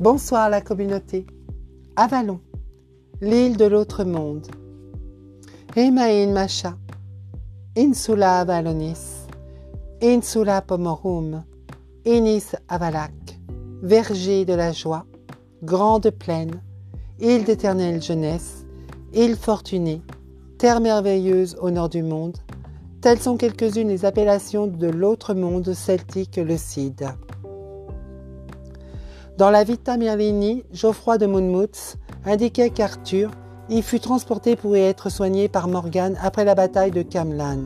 Bonsoir la communauté. Avalon, l'île de l'autre monde. Emain Macha, Insula Avalonis, Insula Pomorum, Inis Avalak, verger de la joie, grande plaine, île d'éternelle jeunesse, île fortunée, terre merveilleuse au nord du monde, telles sont quelques-unes des appellations de l'autre monde celtique, le Cid. Dans la Vita Merlini, Geoffroy de Monmouth indiquait qu'Arthur y fut transporté pour y être soigné par Morgane après la bataille de Camlan.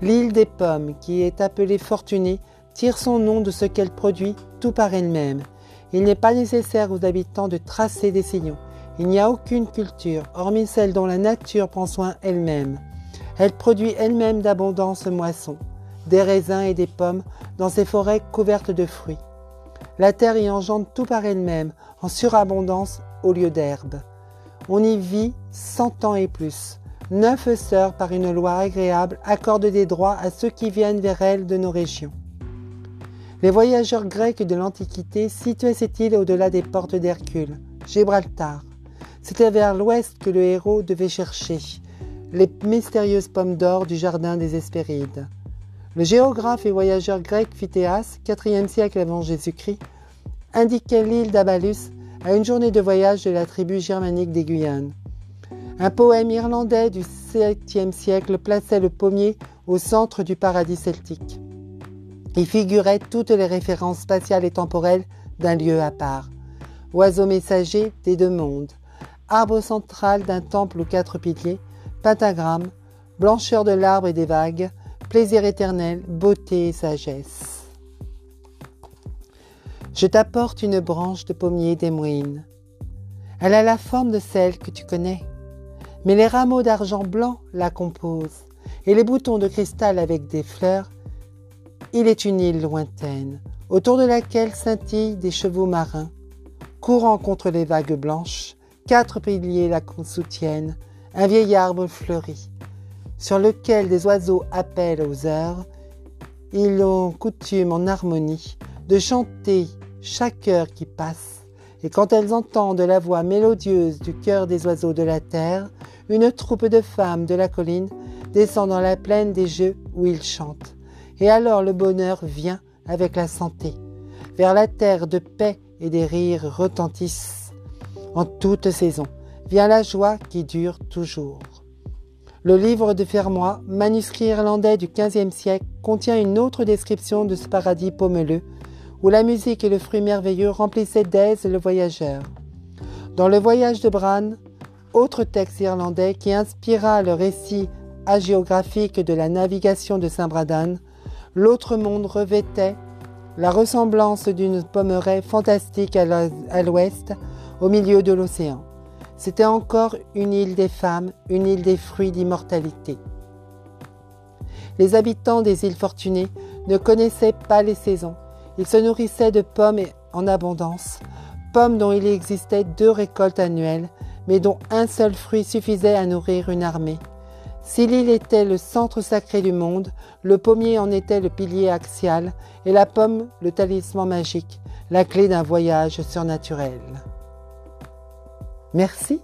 L'île des pommes, qui est appelée Fortunée, tire son nom de ce qu'elle produit tout par elle-même. Il n'est pas nécessaire aux habitants de tracer des sillons. Il n'y a aucune culture, hormis celle dont la nature prend soin elle-même. Elle produit elle-même d'abondantes moissons, des raisins et des pommes dans ses forêts couvertes de fruits. La terre y engendre tout par elle-même, en surabondance au lieu d'herbe. On y vit cent ans et plus. Neuf sœurs, par une loi agréable, accordent des droits à ceux qui viennent vers elles de nos régions. Les voyageurs grecs de l'Antiquité situaient cette île au-delà des portes d'Hercule, Gibraltar. C'était vers l'ouest que le héros devait chercher les mystérieuses pommes d'or du jardin des Hespérides. Le géographe et voyageur grec Phytéas, 4e siècle avant Jésus-Christ, indiquait l'île d'Abalus à une journée de voyage de la tribu germanique des Guyanes. Un poème irlandais du 7e siècle plaçait le pommier au centre du paradis celtique. Il figurait toutes les références spatiales et temporelles d'un lieu à part. Oiseau messager des deux mondes, arbre central d'un temple aux quatre piliers, pentagramme, blancheur de l'arbre et des vagues, plaisir éternel, beauté et sagesse. Je t'apporte une branche de pommier des moines. Elle a la forme de celle que tu connais, mais les rameaux d'argent blanc la composent, et les boutons de cristal avec des fleurs. Il est une île lointaine, autour de laquelle scintillent des chevaux marins, courant contre les vagues blanches, quatre piliers la soutiennent, un vieil arbre fleuri sur lequel des oiseaux appellent aux heures, ils ont coutume en harmonie de chanter chaque heure qui passe, et quand elles entendent la voix mélodieuse du cœur des oiseaux de la terre, une troupe de femmes de la colline descend dans la plaine des jeux où ils chantent. Et alors le bonheur vient avec la santé. Vers la terre de paix et des rires retentissent. En toute saison vient la joie qui dure toujours. Le livre de Fermoy, manuscrit irlandais du XVe siècle, contient une autre description de ce paradis pommeleux, où la musique et le fruit merveilleux remplissaient d'aise le voyageur. Dans le voyage de Bran, autre texte irlandais qui inspira le récit hagiographique de la navigation de Saint-Bradan, l'autre monde revêtait la ressemblance d'une pommeraie fantastique à l'ouest, au milieu de l'océan. C'était encore une île des femmes, une île des fruits d'immortalité. Les habitants des îles fortunées ne connaissaient pas les saisons. Ils se nourrissaient de pommes en abondance, pommes dont il existait deux récoltes annuelles, mais dont un seul fruit suffisait à nourrir une armée. Si l'île était le centre sacré du monde, le pommier en était le pilier axial et la pomme le talisman magique, la clé d'un voyage surnaturel. Merci